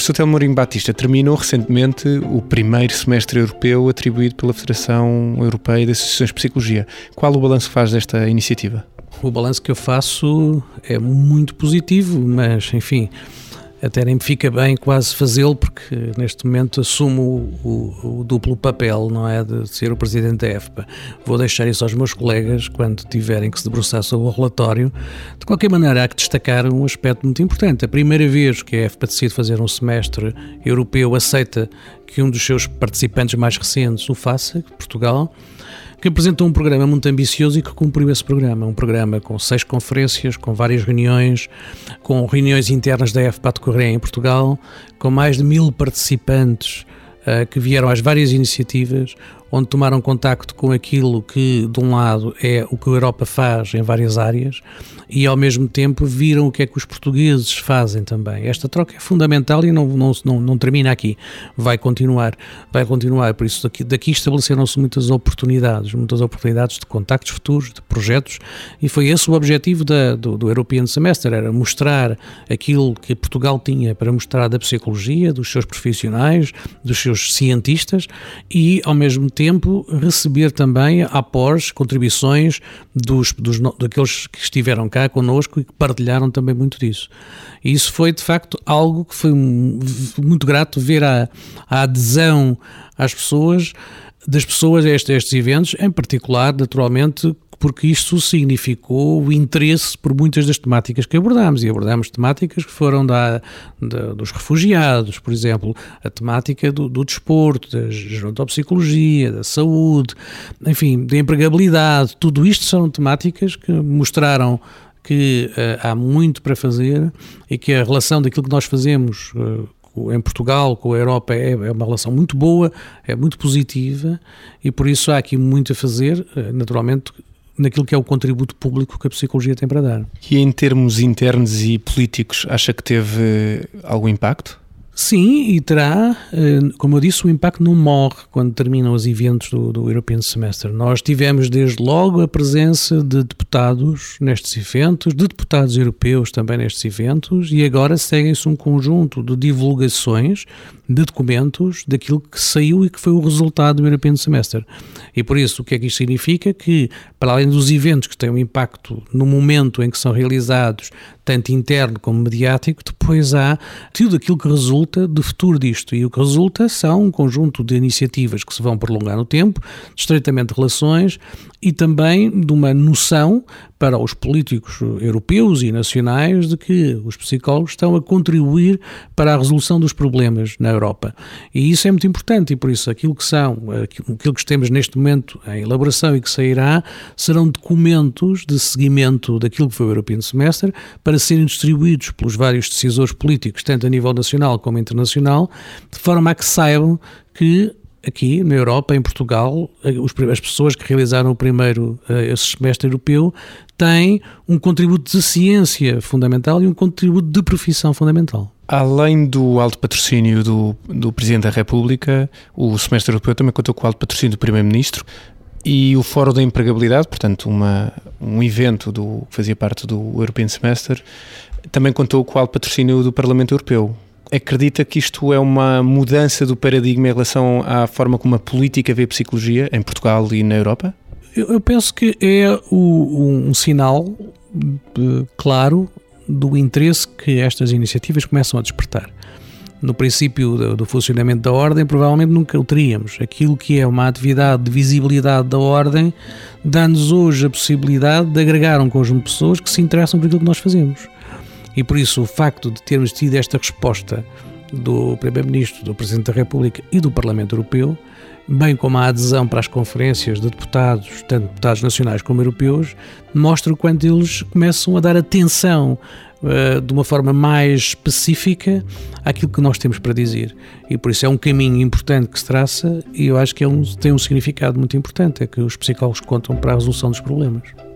Professor Telmorim Batista terminou recentemente o primeiro semestre europeu atribuído pela Federação Europeia de Associações de Psicologia. Qual o balanço que faz desta iniciativa? O balanço que eu faço é muito positivo, mas, enfim, até nem me fica bem quase fazê-lo, porque neste momento assumo o, o, o, duplo papel, não é? De ser o presidente da EFPA. Vou deixar isso aos meus colegas quando tiverem que se debruçar sobre o relatório. De qualquer maneira, há que destacar um aspecto muito importante. A primeira vez que a EFPA decide fazer um semestre europeu, aceita que um dos seus participantes mais recentes o faça, Portugal que apresentou um programa muito ambicioso e que cumpriu esse programa. Um programa com seis conferências, com várias reuniões, com reuniões internas da FPA de Correia em Portugal, com mais de mil participantes uh, que vieram às várias iniciativas, onde tomaram contacto com aquilo que, de um lado, é o que a Europa faz em várias áreas e, ao mesmo tempo, viram o que é que os portugueses fazem também. Esta troca é fundamental e não, não, não, não termina aqui. Vai continuar, vai continuar. Por isso, daqui, daqui estabeleceram-se muitas oportunidades, muitas oportunidades de contactos futuros, de projetos, e foi esse o objetivo da, do, do European Semester, era mostrar aquilo que Portugal tinha para mostrar da psicologia, dos seus profissionais, dos seus cientistas e, ao mesmo tempo, tempo, receber também após contribuições dos, dos, daqueles que estiveram cá connosco e que partilharam também muito disso. E isso foi, de facto, algo que foi muito grato ver a, a adesão às pessoas, das pessoas a estes, a estes eventos, em particular, naturalmente, porque isto significou o interesse por muitas das temáticas que abordámos. E abordámos temáticas que foram da, da dos refugiados, por exemplo, a temática do, do desporto, da gerontopsicologia, da saúde, enfim, da empregabilidade. Tudo isto são temáticas que mostraram que uh, há muito para fazer e que a relação daquilo que nós fazemos uh, em Portugal com a Europa é, é, uma relação muito boa, é muito positiva e por isso há aqui muito a fazer. Uh, naturalmente, naquilo que é o contributo público que a psicologia tem para dar. E em termos internos e políticos, acha que teve algum impacto? Sim, e terá, eh, como eu disse, o impacto não morre quando terminam os eventos do, do European Semester. Nós tivemos desde logo a presença de deputados nestes eventos, de deputados europeus também nestes eventos, e agora seguem-se um conjunto de divulgações de documentos daquilo que saiu e que foi o resultado do European Semester. E por isso, o que é que isto significa? Que, para além dos eventos que têm um impacto no momento em que são realizados, tanto interno como mediático, depois há tudo aquilo que resulta do futuro disto. E o que resulta são um conjunto de iniciativas que se vão prolongar no tempo, de estreitamento de relações e também de uma noção para os políticos europeus e nacionais de que os psicólogos estão a contribuir para a resolução dos problemas na Europa. E isso é muito importante e por isso aquilo que são, aquilo que temos neste momento em elaboração e que sairá, serão documentos de seguimento daquilo que foi o European Semester para serem distribuídos pelos vários decisores políticos, tanto a nível nacional como internacional, de forma a que saibam que aqui na Europa, em Portugal, as pessoas que realizaram o primeiro eh, esse semestre europeu têm um contributo de ciência fundamental e um contributo de profissão fundamental. Além do alto patrocínio do, do Presidente da República, o semestre europeu também contou com o alto patrocínio do Primeiro-Ministro e o Fórum da Empregabilidade, portanto, uma, um evento do, que fazia parte do European Semester, também contou com o alto patrocínio do Parlamento Europeu acredita que isto é uma mudança do paradigma em relação à forma como a política vê a psicologia em Portugal e na Europa? Eu penso que é o, um sinal de, claro do interesse que estas iniciativas começam a despertar. No princípio do, do, funcionamento da ordem, provavelmente nunca o teríamos. Aquilo que é uma atividade de visibilidade da ordem dá-nos hoje a possibilidade de agregar um conjunto de pessoas que se interessam por aquilo que nós fazemos. E por isso o facto de termos tido esta resposta do Primeiro-Ministro, do Presidente da República e do Parlamento Europeu, bem como a adesão para as conferências de deputados, tanto deputados nacionais como europeus, mostra o quanto eles começam a dar atenção uh, de uma forma mais específica àquilo que nós temos para dizer. E por isso é um caminho importante que se traça e eu acho que é um, tem um significado muito importante, é que os psicólogos contam para a resolução dos problemas.